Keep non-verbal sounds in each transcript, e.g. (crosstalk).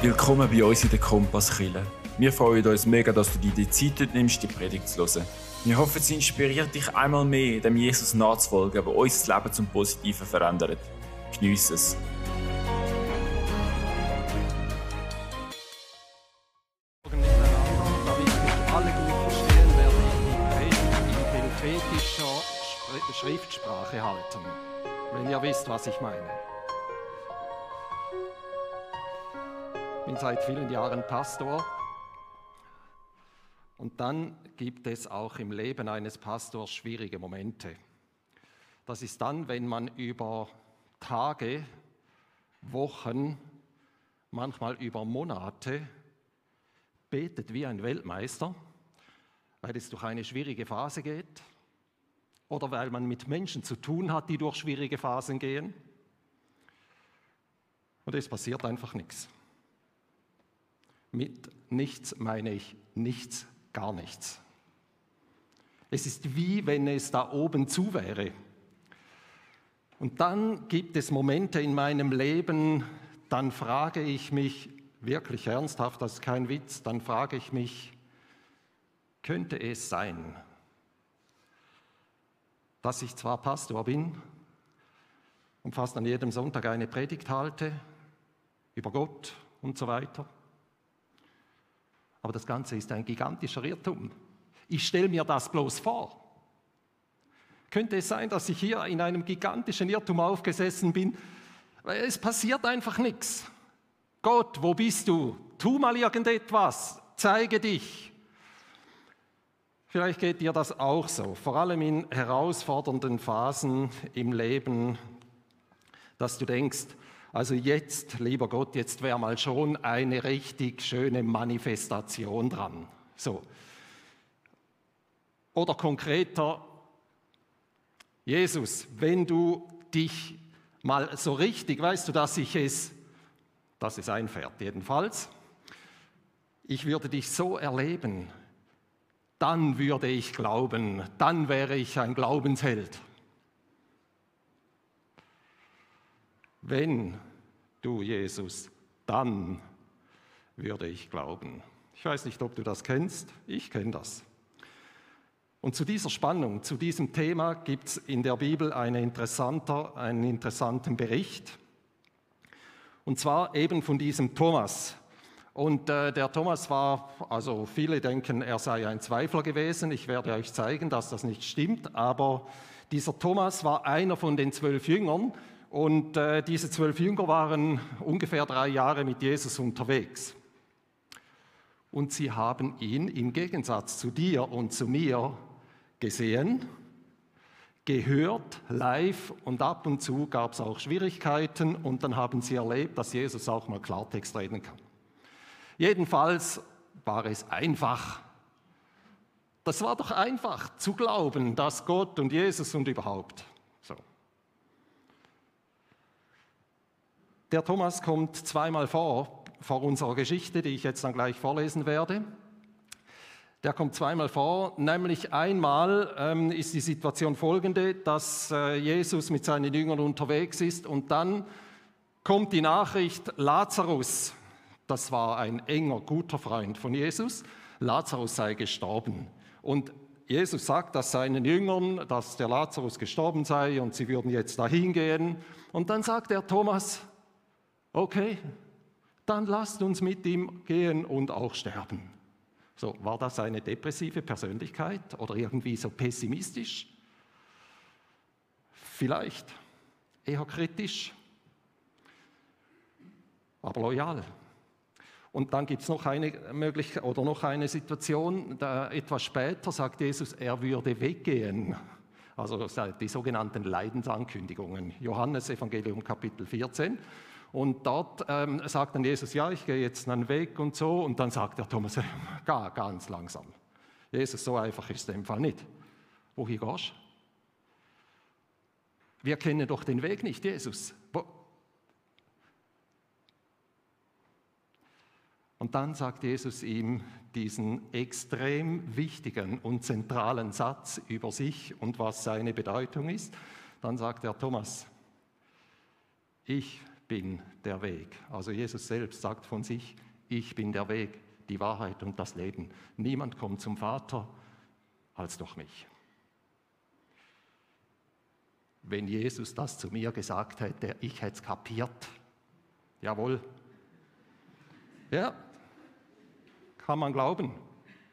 Willkommen bei uns in der Kompasskille. Wir freuen uns mega, dass du dir die Zeit nimmst, die Predigt zu hören. Wir hoffen, sie inspiriert dich einmal mehr, dem Jesus nachzufolgen, der unser Leben zum Positiven verändert. Geniess es. Schriftsprache halten, wenn ihr wisst, was ich meine. Bin seit vielen Jahren Pastor und dann gibt es auch im Leben eines Pastors schwierige Momente. Das ist dann, wenn man über Tage, Wochen, manchmal über Monate betet wie ein Weltmeister, weil es durch eine schwierige Phase geht oder weil man mit Menschen zu tun hat, die durch schwierige Phasen gehen. Und es passiert einfach nichts. Mit nichts meine ich nichts, gar nichts. Es ist wie wenn es da oben zu wäre. Und dann gibt es Momente in meinem Leben, dann frage ich mich wirklich ernsthaft, das ist kein Witz, dann frage ich mich, könnte es sein, dass ich zwar Pastor bin und fast an jedem Sonntag eine Predigt halte über Gott und so weiter, aber das Ganze ist ein gigantischer Irrtum. Ich stelle mir das bloß vor. Könnte es sein, dass ich hier in einem gigantischen Irrtum aufgesessen bin, weil es passiert einfach nichts. Gott, wo bist du? Tu mal irgendetwas, zeige dich. Vielleicht geht dir das auch so, vor allem in herausfordernden Phasen im Leben, dass du denkst, also jetzt, lieber Gott, jetzt wäre mal schon eine richtig schöne Manifestation dran. So. Oder konkreter, Jesus, wenn du dich mal so richtig, weißt du, dass ich es, dass es einfährt, jedenfalls, ich würde dich so erleben, dann würde ich glauben, dann wäre ich ein Glaubensheld. Wenn du, Jesus, dann würde ich glauben. Ich weiß nicht, ob du das kennst, ich kenne das. Und zu dieser Spannung, zu diesem Thema gibt es in der Bibel eine einen interessanten Bericht. Und zwar eben von diesem Thomas. Und äh, der Thomas war, also viele denken, er sei ein Zweifler gewesen. Ich werde euch zeigen, dass das nicht stimmt. Aber dieser Thomas war einer von den zwölf Jüngern. Und äh, diese zwölf Jünger waren ungefähr drei Jahre mit Jesus unterwegs. Und sie haben ihn im Gegensatz zu dir und zu mir gesehen, gehört, live und ab und zu gab es auch Schwierigkeiten und dann haben sie erlebt, dass Jesus auch mal Klartext reden kann. Jedenfalls war es einfach. Das war doch einfach zu glauben, dass Gott und Jesus und überhaupt. So. Der Thomas kommt zweimal vor, vor unserer Geschichte, die ich jetzt dann gleich vorlesen werde. Der kommt zweimal vor, nämlich einmal ähm, ist die Situation folgende, dass äh, Jesus mit seinen Jüngern unterwegs ist und dann kommt die Nachricht, Lazarus, das war ein enger, guter Freund von Jesus, Lazarus sei gestorben. Und Jesus sagt das seinen Jüngern, dass der Lazarus gestorben sei und sie würden jetzt dahin gehen. Und dann sagt der Thomas, okay, dann lasst uns mit ihm gehen und auch sterben. So, war das eine depressive Persönlichkeit oder irgendwie so pessimistisch? Vielleicht eher kritisch, aber loyal. Und dann gibt es noch eine Möglichkeit oder noch eine Situation, da etwas später sagt Jesus, er würde weggehen. Also die sogenannten Leidensankündigungen. Johannes Evangelium Kapitel 14. Und dort ähm, sagt dann Jesus, ja, ich gehe jetzt dann weg und so. Und dann sagt der Thomas, gar, ganz langsam. Jesus, so einfach ist es im Fall nicht. Wohin gehst? Wir kennen doch den Weg nicht, Jesus. Wo? Und dann sagt Jesus ihm diesen extrem wichtigen und zentralen Satz über sich und was seine Bedeutung ist. Dann sagt er, Thomas, ich bin der Weg. Also Jesus selbst sagt von sich, ich bin der Weg, die Wahrheit und das Leben. Niemand kommt zum Vater als durch mich. Wenn Jesus das zu mir gesagt hätte, ich hätte es kapiert. Jawohl. Ja, kann man glauben.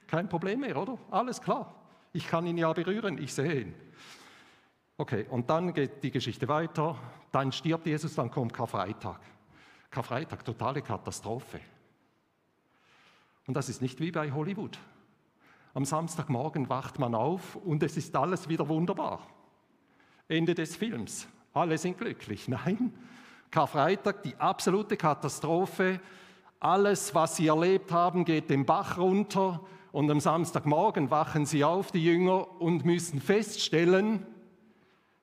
Kein Problem mehr, oder? Alles klar. Ich kann ihn ja berühren, ich sehe ihn. Okay, und dann geht die Geschichte weiter. Dann stirbt Jesus, dann kommt Karfreitag. Karfreitag, totale Katastrophe. Und das ist nicht wie bei Hollywood. Am Samstagmorgen wacht man auf und es ist alles wieder wunderbar. Ende des Films. Alle sind glücklich. (laughs) Nein, Karfreitag, die absolute Katastrophe. Alles, was sie erlebt haben, geht den Bach runter. Und am Samstagmorgen wachen sie auf, die Jünger, und müssen feststellen,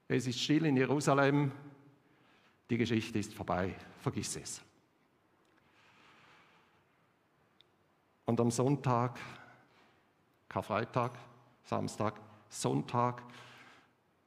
es ist still in Jerusalem, die Geschichte ist vorbei, vergiss es. Und am Sonntag, Karfreitag, Samstag, Sonntag,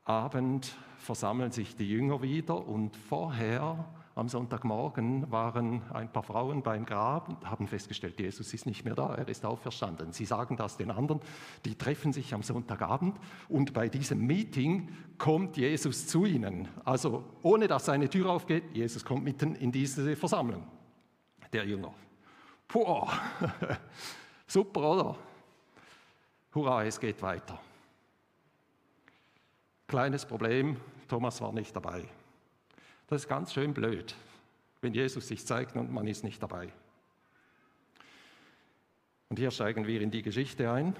Abend versammeln sich die Jünger wieder und vorher am Sonntagmorgen waren ein paar Frauen beim Grab und haben festgestellt, Jesus ist nicht mehr da, er ist auferstanden. Sie sagen das den anderen, die treffen sich am Sonntagabend und bei diesem Meeting kommt Jesus zu ihnen. Also ohne dass seine Tür aufgeht, Jesus kommt mitten in diese Versammlung der Jünger. Puh, (laughs) super, oder? Hurra, es geht weiter. Kleines Problem, Thomas war nicht dabei. Das ist ganz schön blöd, wenn Jesus sich zeigt und man ist nicht dabei. Und hier steigen wir in die Geschichte ein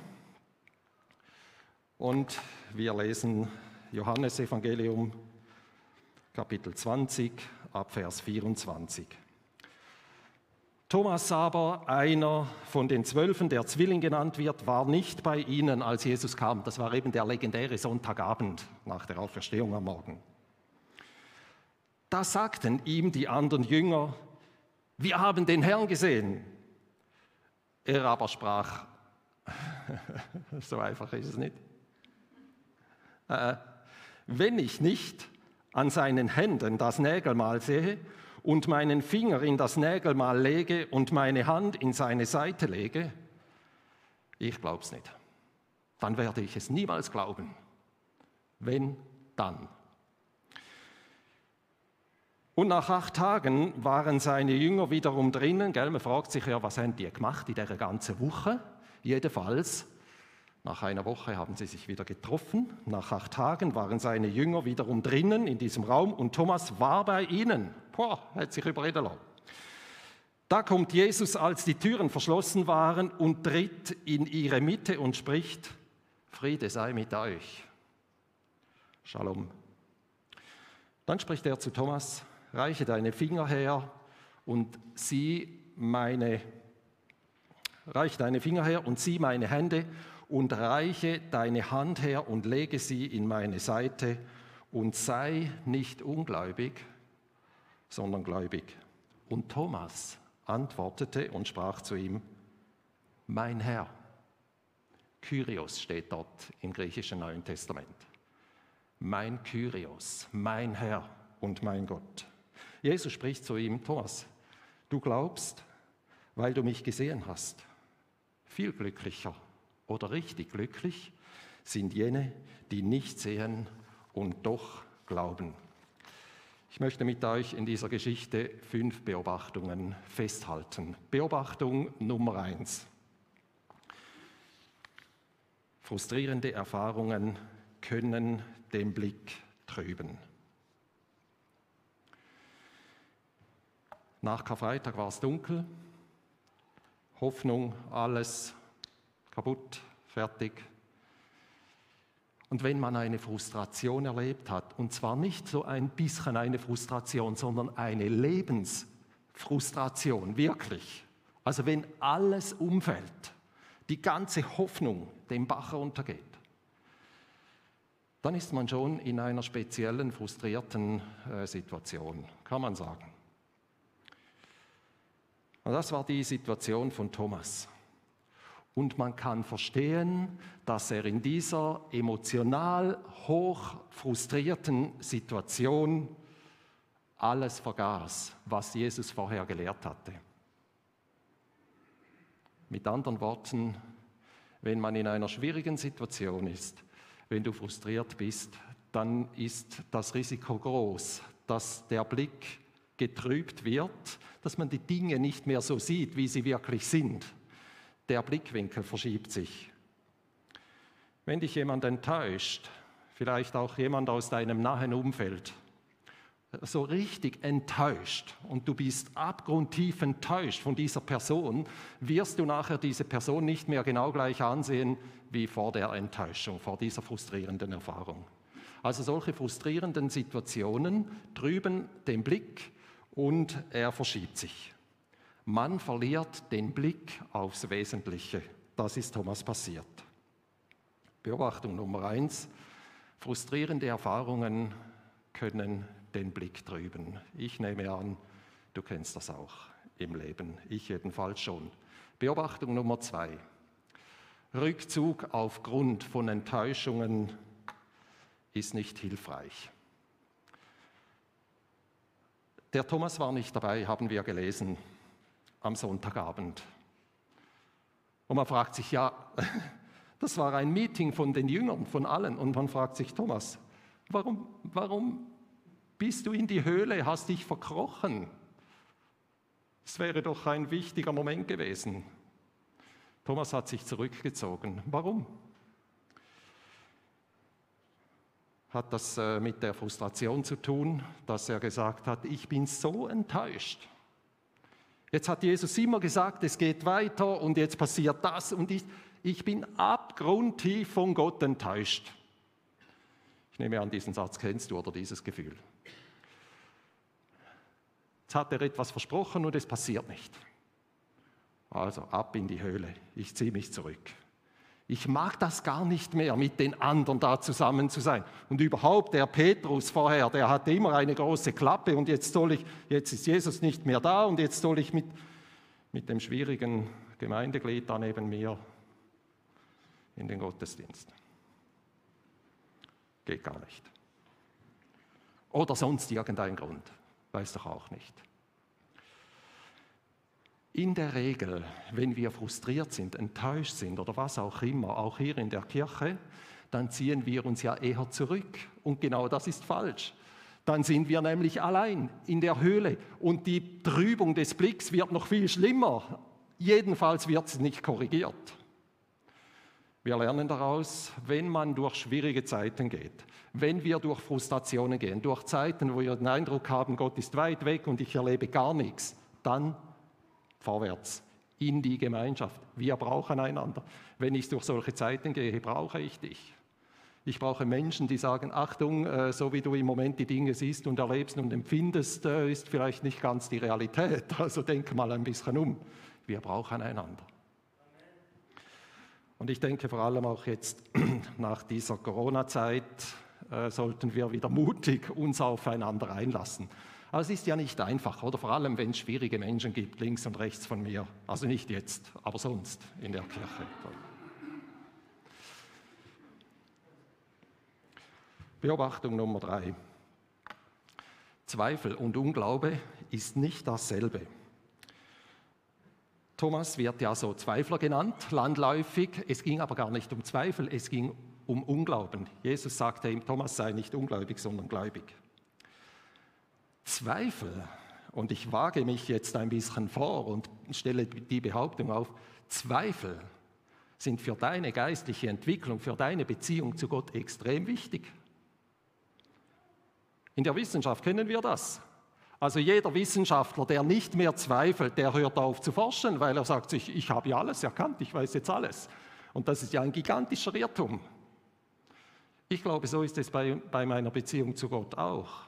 und wir lesen Johannes Evangelium Kapitel 20 ab Vers 24. Thomas aber, einer von den Zwölfen, der Zwilling genannt wird, war nicht bei ihnen, als Jesus kam. Das war eben der legendäre Sonntagabend nach der Auferstehung am Morgen. Da sagten ihm die anderen Jünger, wir haben den Herrn gesehen. Er aber sprach, (laughs) so einfach ist es nicht. Äh, wenn ich nicht an seinen Händen das Nägelmal sehe und meinen Finger in das Nägelmal lege und meine Hand in seine Seite lege, ich glaube es nicht. Dann werde ich es niemals glauben. Wenn, dann. Und nach acht Tagen waren seine Jünger wiederum drinnen. Gell? Man fragt sich ja, was haben die gemacht in dieser ganzen Woche? Jedenfalls, nach einer Woche haben sie sich wieder getroffen. Nach acht Tagen waren seine Jünger wiederum drinnen in diesem Raum und Thomas war bei ihnen. Boah, hat sich überreden lassen. Da kommt Jesus, als die Türen verschlossen waren, und tritt in ihre Mitte und spricht, Friede sei mit euch. Shalom. Dann spricht er zu Thomas, reiche deine Finger her und sieh meine, reiche deine Finger her und sieh meine Hände und reiche deine Hand her und lege sie in meine Seite und sei nicht ungläubig, sondern gläubig. Und Thomas antwortete und sprach zu ihm, mein Herr. Kyrios steht dort im griechischen Neuen Testament. Mein Kyrios, mein Herr und mein Gott. Jesus spricht zu ihm, Thomas, du glaubst, weil du mich gesehen hast. Viel glücklicher oder richtig glücklich sind jene, die nicht sehen und doch glauben. Ich möchte mit euch in dieser Geschichte fünf Beobachtungen festhalten. Beobachtung Nummer eins. Frustrierende Erfahrungen können den Blick trüben. Nach Karfreitag war es dunkel, Hoffnung, alles kaputt, fertig. Und wenn man eine Frustration erlebt hat, und zwar nicht so ein bisschen eine Frustration, sondern eine Lebensfrustration, wirklich, also wenn alles umfällt, die ganze Hoffnung dem Bach runtergeht, dann ist man schon in einer speziellen, frustrierten äh, Situation, kann man sagen. Und das war die Situation von Thomas. Und man kann verstehen, dass er in dieser emotional hoch frustrierten Situation alles vergaß, was Jesus vorher gelehrt hatte. Mit anderen Worten, wenn man in einer schwierigen Situation ist, wenn du frustriert bist, dann ist das Risiko groß, dass der Blick getrübt wird, dass man die Dinge nicht mehr so sieht, wie sie wirklich sind. Der Blickwinkel verschiebt sich. Wenn dich jemand enttäuscht, vielleicht auch jemand aus deinem nahen Umfeld, so richtig enttäuscht und du bist abgrundtief enttäuscht von dieser Person, wirst du nachher diese Person nicht mehr genau gleich ansehen wie vor der Enttäuschung, vor dieser frustrierenden Erfahrung. Also solche frustrierenden Situationen trüben den Blick und er verschiebt sich. Man verliert den Blick aufs Wesentliche. Das ist Thomas passiert. Beobachtung Nummer eins. Frustrierende Erfahrungen können den Blick trüben. Ich nehme an, du kennst das auch im Leben. Ich jedenfalls schon. Beobachtung Nummer zwei. Rückzug aufgrund von Enttäuschungen ist nicht hilfreich. Der Thomas war nicht dabei, haben wir gelesen am Sonntagabend. Und man fragt sich, ja, (laughs) das war ein Meeting von den Jüngern, von allen. Und man fragt sich, Thomas, warum, warum bist du in die Höhle, hast dich verkrochen? Es wäre doch ein wichtiger Moment gewesen. Thomas hat sich zurückgezogen. Warum? Hat das äh, mit der Frustration zu tun, dass er gesagt hat, ich bin so enttäuscht. Jetzt hat Jesus immer gesagt, es geht weiter und jetzt passiert das und ich, ich bin abgrundtief von Gott enttäuscht. Ich nehme an, diesen Satz kennst du oder dieses Gefühl. Jetzt hat er etwas versprochen und es passiert nicht. Also ab in die Höhle, ich ziehe mich zurück. Ich mag das gar nicht mehr, mit den anderen da zusammen zu sein. Und überhaupt, der Petrus vorher, der hatte immer eine große Klappe und jetzt soll ich, jetzt ist Jesus nicht mehr da und jetzt soll ich mit, mit dem schwierigen Gemeindeglied da neben mir in den Gottesdienst. Geht gar nicht. Oder sonst irgendein Grund, weiß doch auch nicht. In der Regel, wenn wir frustriert sind, enttäuscht sind oder was auch immer, auch hier in der Kirche, dann ziehen wir uns ja eher zurück. Und genau das ist falsch. Dann sind wir nämlich allein in der Höhle und die Trübung des Blicks wird noch viel schlimmer. Jedenfalls wird sie nicht korrigiert. Wir lernen daraus, wenn man durch schwierige Zeiten geht, wenn wir durch Frustrationen gehen, durch Zeiten, wo wir den Eindruck haben, Gott ist weit weg und ich erlebe gar nichts, dann vorwärts in die Gemeinschaft. Wir brauchen einander. Wenn ich durch solche Zeiten gehe, brauche ich dich. Ich brauche Menschen, die sagen, Achtung, äh, so wie du im Moment die Dinge siehst und erlebst und empfindest, äh, ist vielleicht nicht ganz die Realität. (laughs) Also denk mal ein bisschen um. Wir brauchen einander. Und ich denke vor allem auch jetzt (clears throat) nach dieser Corona-Zeit äh, sollten wir wieder mutig uns aufeinander einlassen. Aber es ist ja nicht einfach, oder vor allem, wenn es schwierige Menschen gibt, links und rechts von mir. Also nicht jetzt, aber sonst in der Kirche. Beobachtung Nummer drei. Zweifel und Unglaube ist nicht dasselbe. Thomas wird ja so Zweifler genannt, landläufig. Es ging aber gar nicht um Zweifel, es ging um Unglauben. Jesus sagte ihm, Thomas sei nicht ungläubig, sondern gläubig. Zweifel, und ich wage mich jetzt ein bisschen vor und stelle die Behauptung auf, Zweifel sind für deine geistliche Entwicklung, für deine Beziehung zu Gott extrem wichtig. In der Wissenschaft kennen wir das. Also jeder Wissenschaftler, der nicht mehr zweifelt, der hört auf zu forschen, weil er sagt sich, ich habe ja alles erkannt, ich weiß jetzt alles. Und das ist ja ein gigantischer Irrtum. Ich glaube, so ist es bei, bei meiner Beziehung zu Gott auch.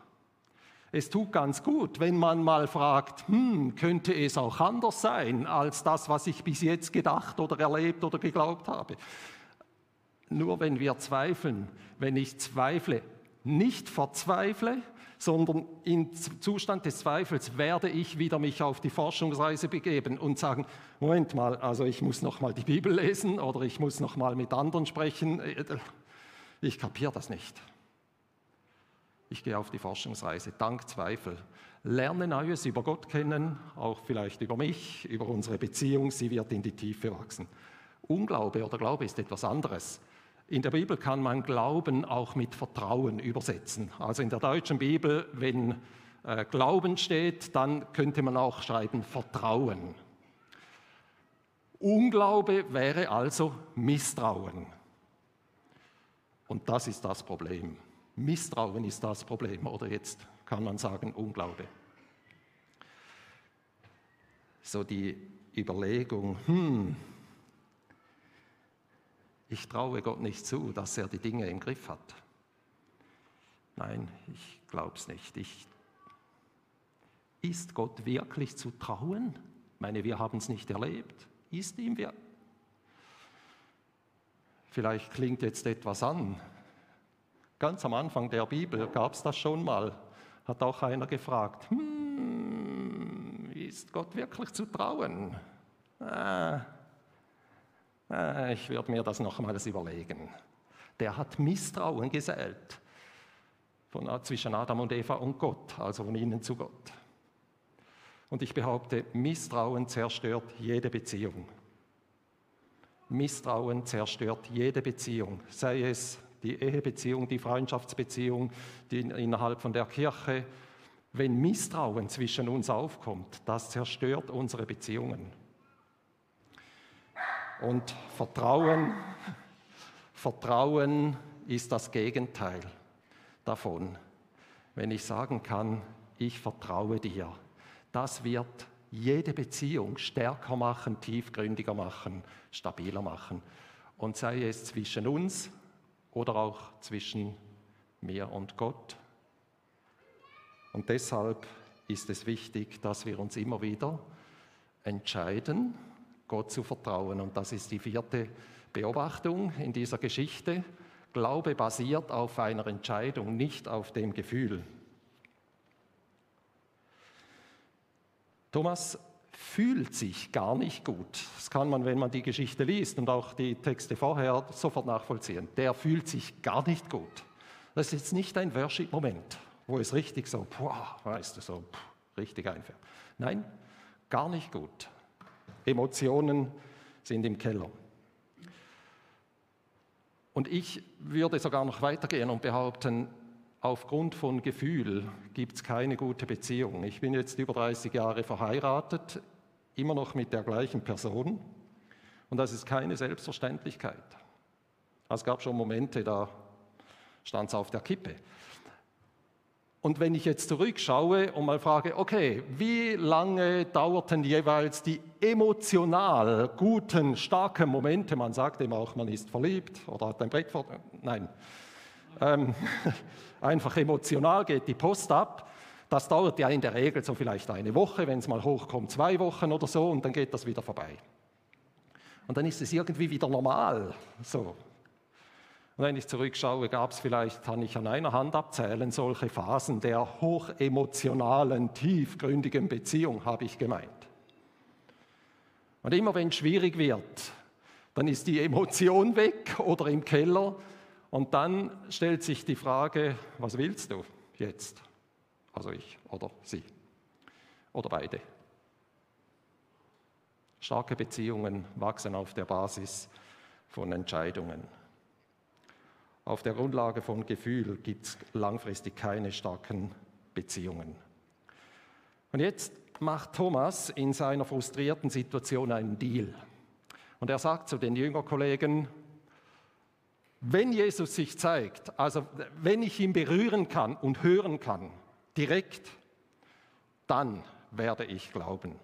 Es tut ganz gut, wenn man mal fragt, hm, könnte es auch anders sein als das, was ich bis jetzt gedacht oder erlebt oder geglaubt habe. Nur wenn wir zweifeln, wenn ich zweifle, nicht verzweifle, sondern im Zustand des Zweifels werde ich wieder mich auf die Forschungsreise begeben und sagen, Moment mal, also ich muss noch mal die Bibel lesen oder ich muss noch mal mit anderen sprechen. Ich kapiere das nicht. Ich gehe auf die Forschungsreise, dank Zweifel. Lerne Neues über Gott kennen, auch vielleicht über mich, über unsere Beziehung, sie wird in die Tiefe wachsen. Unglaube oder Glaube ist etwas anderes. In der Bibel kann man Glauben auch mit Vertrauen übersetzen. Also in der deutschen Bibel, wenn äh, Glauben steht, dann könnte man auch schreiben Vertrauen. Unglaube wäre also Misstrauen. Und das ist das Problem. Misstrauen ist das Problem. Oder jetzt kann man sagen Unglaube. So die Überlegung, hm, ich traue Gott nicht zu, dass er die Dinge im Griff hat. Nein, ich glaube es nicht. Ich, ist Gott wirklich zu trauen? Ich meine, wir haben es nicht erlebt. Ist ihm wir? Vielleicht klingt jetzt etwas an. Ganz am Anfang der Bibel gab es das schon mal. Hat auch einer gefragt, hm, ist Gott wirklich zu trauen? Ah, äh, ich würde mir das nochmals überlegen. Der hat Misstrauen gesät von, zwischen Adam und Eva und Gott, also von ihnen zu Gott. Und ich behaupte, Misstrauen zerstört jede Beziehung. Misstrauen zerstört jede Beziehung, sei es die Ehebeziehung, die Freundschaftsbeziehung, die innerhalb von der Kirche. Wenn Misstrauen zwischen uns aufkommt, das zerstört unsere Beziehungen. Und Vertrauen, (laughs) Vertrauen ist das Gegenteil davon. Wenn ich sagen kann, ich vertraue dir, das wird jede Beziehung stärker machen, tiefgründiger machen, stabiler machen. Und sei es zwischen uns oder auch zwischen mir und Gott. Und deshalb ist es wichtig, dass wir uns immer wieder entscheiden, Gott zu vertrauen. Und das ist die vierte Beobachtung in dieser Geschichte. Glaube basiert auf einer Entscheidung, nicht auf dem Gefühl. Thomas fühlt sich gar nicht gut. Das kann man, wenn man die Geschichte liest und auch die Texte vorher sofort nachvollziehen. Der fühlt sich gar nicht gut. Das ist jetzt nicht ein Worship-Moment, wo es richtig so, boah, weißt du, so richtig einfährt. Nein, gar nicht gut. Emotionen sind im Keller. Und ich würde sogar noch weitergehen und behaupten, aufgrund von Gefühl gibt es keine gute Beziehung. Ich bin jetzt über 30 Jahre verheiratet, immer noch mit der gleichen Person. Und das ist keine Selbstverständlichkeit. Es gab schon Momente, da stand es auf der Kippe. Und wenn ich jetzt zurückschaue und mal frage, okay, wie lange dauerten jeweils die emotional guten, starken Momente? Man sagt immer auch, man ist verliebt oder hat ein Brett vor. Nein. Ähm, (laughs) einfach emotional geht die Post ab. Das dauert ja in der Regel so vielleicht eine Woche, wenn es mal hochkommt, zwei Wochen oder so, und dann geht das wieder vorbei. Und dann ist es irgendwie wieder normal. So, und wenn ich zurückschaue, gab es vielleicht, kann ich an einer Hand abzählen, solche Phasen der hochemotionalen, tiefgründigen Beziehung, habe ich gemeint. Und immer wenn es schwierig wird, dann ist die Emotion weg oder im Keller und dann stellt sich die Frage, was willst du jetzt? Also ich oder sie oder beide. Starke Beziehungen wachsen auf der Basis von Entscheidungen. Auf der Grundlage von Gefühl gibt es langfristig keine starken Beziehungen. Und jetzt macht Thomas in seiner frustrierten Situation einen Deal. Und er sagt zu den Jüngerkollegen, wenn Jesus sich zeigt, also wenn ich ihn berühren kann und hören kann, direkt, dann werde ich glauben.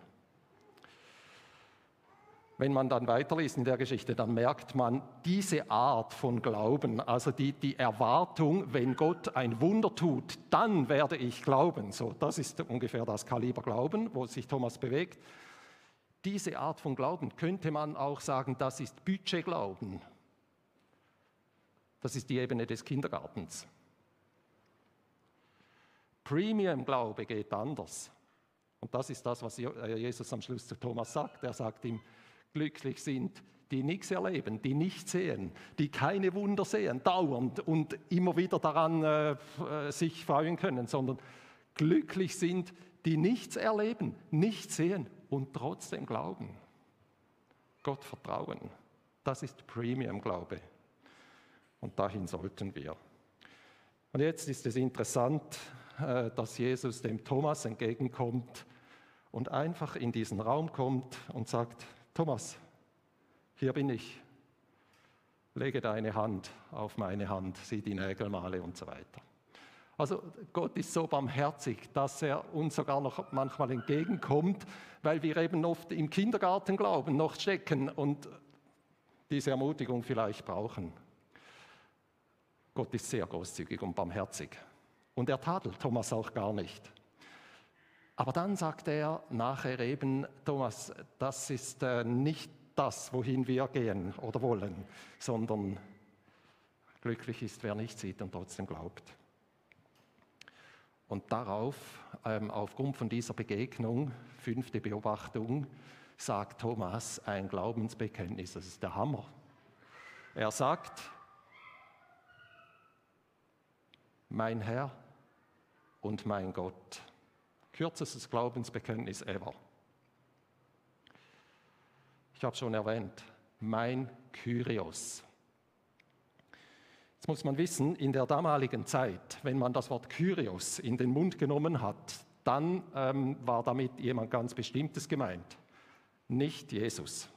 Wenn man dann weiterliest in der Geschichte, dann merkt man diese Art von Glauben, also die, die Erwartung, wenn Gott ein Wunder tut, dann werde ich glauben. So, das ist ungefähr das Kaliber Glauben, wo sich Thomas bewegt. Diese Art von Glauben könnte man auch sagen, das ist Budgetglauben. Das ist die Ebene des Kindergartens. Premium-Glaube geht anders. Und das ist das, was Jesus am Schluss zu Thomas sagt. Er sagt ihm, Glücklich sind die nichts erleben, die nicht sehen, die keine Wunder sehen, dauernd und immer wieder daran äh, äh, sich freuen können, sondern glücklich sind, die nichts erleben, nichts sehen und trotzdem glauben. Gott vertrauen, das ist Premium-Glaube. Und dahin sollten wir. Und jetzt ist es interessant, äh, dass Jesus dem Thomas entgegenkommt und einfach in diesen Raum kommt und sagt, Thomas, hier bin ich, lege deine Hand auf meine Hand, sieh die Nägelmale und so weiter. Also Gott ist so barmherzig, dass er uns sogar noch manchmal entgegenkommt, weil wir eben oft im Kindergarten glauben, noch stecken und diese Ermutigung vielleicht brauchen. Gott ist sehr großzügig und barmherzig. Und er tadelt Thomas auch gar nicht. Aber dann sagt er nachher eben, Thomas, das ist äh, nicht das, wohin wir gehen oder wollen, sondern glücklich ist, wer nicht sieht und trotzdem glaubt. Und darauf, ähm, aufgrund von dieser Begegnung, fünfte Beobachtung, sagt Thomas ein Glaubensbekenntnis. Das ist der Hammer. Er sagt, mein Herr und mein Gott. Kürzestes Glaubensbekenntnis ever. Ich habe schon erwähnt, mein Kyrios. Jetzt muss man wissen, in der damaligen Zeit, wenn man das Wort Kyrios in den Mund genommen hat, dann ähm, war damit jemand ganz Bestimmtes gemeint, nicht Jesus.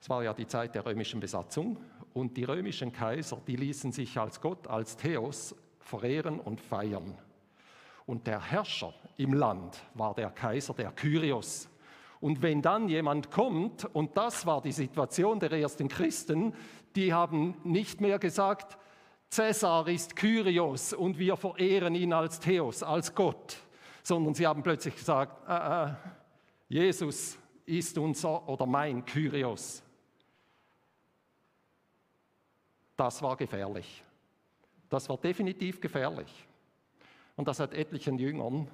Es war ja die Zeit der römischen Besatzung und die römischen Kaiser, die ließen sich als Gott, als Theos verehren und feiern. Und der Herrscher im Land war der Kaiser, der Kyrios. Und wenn dann jemand kommt, und das war die Situation der ersten Christen, die haben nicht mehr gesagt, Cäsar ist Kyrios und wir verehren ihn als Theos, als Gott, sondern sie haben plötzlich gesagt, äh, äh, Jesus ist unser oder mein Kyrios. Das war gefährlich. Das war definitiv gefährlich. Und das hat etlichen Jüngern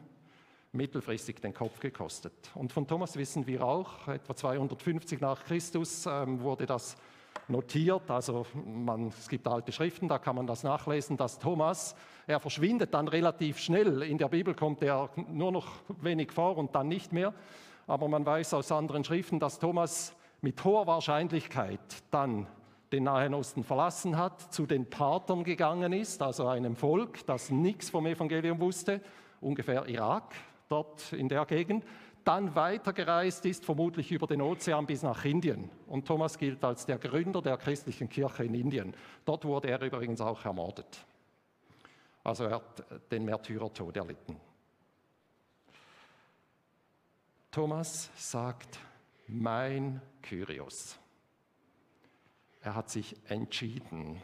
mittelfristig den Kopf gekostet. Und von Thomas wissen wir auch, etwa 250 nach Christus ähm, wurde das notiert. Also man, es gibt alte Schriften, da kann man das nachlesen, dass Thomas, er verschwindet dann relativ schnell. In der Bibel kommt er nur noch wenig vor und dann nicht mehr. Aber man weiß aus anderen Schriften, dass Thomas mit hoher Wahrscheinlichkeit dann den Nahen Osten verlassen hat, zu den Partern gegangen ist, also einem Volk, das nichts vom Evangelium wusste, ungefähr Irak, dort in der Gegend, dann weitergereist ist, vermutlich über den Ozean bis nach Indien. Und Thomas gilt als der Gründer der christlichen Kirche in Indien. Dort wurde er übrigens auch ermordet. Also er hat den Märtyrertod erlitten. Thomas sagt, mein Kyrios. Er hat sich entschieden,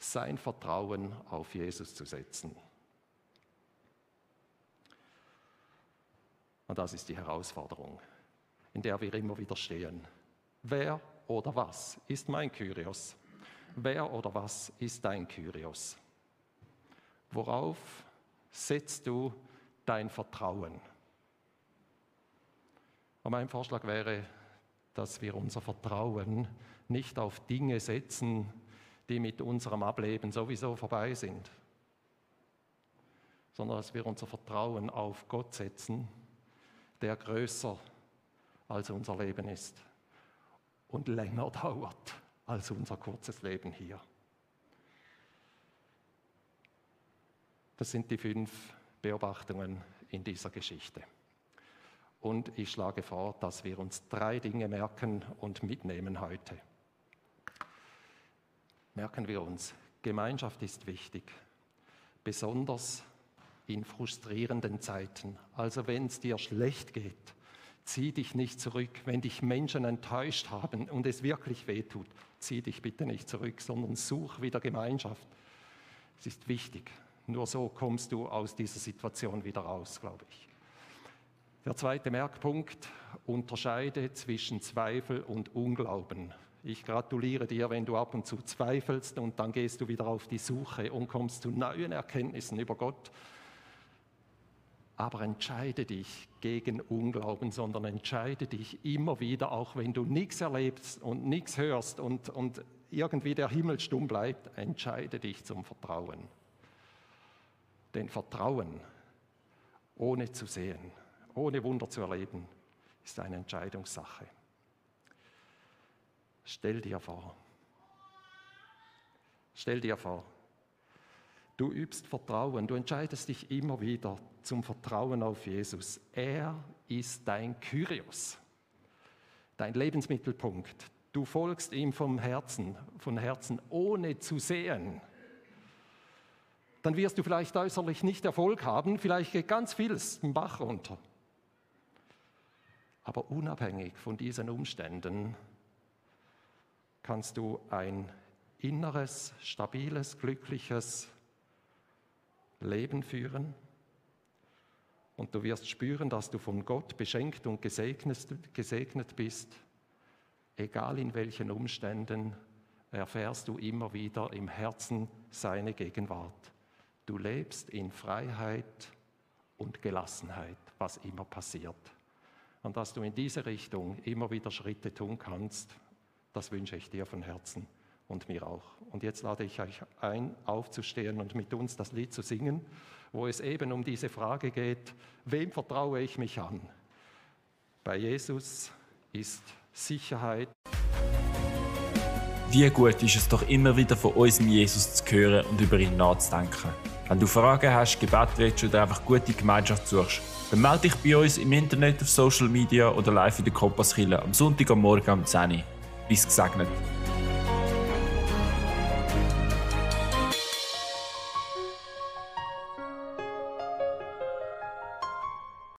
sein Vertrauen auf Jesus zu setzen. Und das ist die Herausforderung, in der wir immer wieder stehen. Wer oder was ist mein Kyrios? Wer oder was ist dein Kyrios? Worauf setzt du dein Vertrauen? Und mein Vorschlag wäre, dass wir unser Vertrauen nicht auf Dinge setzen, die mit unserem Ableben sowieso vorbei sind, sondern dass wir unser Vertrauen auf Gott setzen, der größer als unser Leben ist und länger (laughs) dauert als unser kurzes Leben hier. Das sind die fünf Beobachtungen in dieser Geschichte. Und ich schlage vor, dass wir uns drei Dinge merken und mitnehmen heute. Merken wir uns, Gemeinschaft ist wichtig, besonders in frustrierenden Zeiten. Also wenn es dir schlecht geht, zieh dich nicht zurück. Wenn dich Menschen enttäuscht haben und es wirklich wehtut, zieh dich bitte nicht zurück, sondern such wieder Gemeinschaft. Es ist wichtig. Nur so kommst du aus dieser Situation wieder raus, glaube ich. Der zweite Merkpunkt, unterscheide zwischen Zweifel und Unglauben. Ich gratuliere dir, wenn du ab und zu zweifelst und dann gehst du wieder auf die Suche und kommst zu neuen Erkenntnissen über Gott Aber entscheide dich gegen Unglauben, sondern entscheide dich immer wieder, auch wenn du nichts erlebst und nichts hörst und, und irgendwie der Himmel stumm bleibt, entscheide dich zum Vertrauen. Denn Vertrauen, ohne zu sehen, ohne Wunder zu erleben, ist eine Entscheidungssache. Stell dir vor, stell dir vor, du übst Vertrauen, du entscheidest dich immer wieder zum Vertrauen auf Jesus. Er ist dein Kyrios, dein Lebensmittelpunkt. Du folgst ihm vom Herzen, von Herzen, ohne zu sehen. Dann wirst du vielleicht äußerlich nicht Erfolg haben, vielleicht geht ganz vieles im Bach runter. Aber unabhängig von diesen Umständen kannst du ein inneres, stabiles, glückliches Leben führen. Und du wirst spüren, dass du von Gott beschenkt und gesegnet, gesegnet bist. Egal in welchen Umständen erfährst du immer wieder im Herzen seine Gegenwart. Du lebst in Freiheit und Gelassenheit, was immer passiert. Und dass du in diese Richtung immer wieder Schritte tun kannst, das wünsche ich dir von Herzen und mir auch. Und jetzt lade ich euch ein, aufzustehen und mit uns das Lied zu singen, wo es eben um diese Frage geht, wem vertraue ich mich an? Bei Jesus ist Sicherheit. Wie gut ist es doch immer wieder von unserem Jesus zu hören und über ihn nachzudenken. Wenn du Fragen hast, Gebet willst oder einfach gute Gemeinschaft suchst, dann melde dich bei uns im Internet, auf Social Media oder live in der Kompasskille am Sonntag am Morgen um 10 Uhr. Bis gesegnet.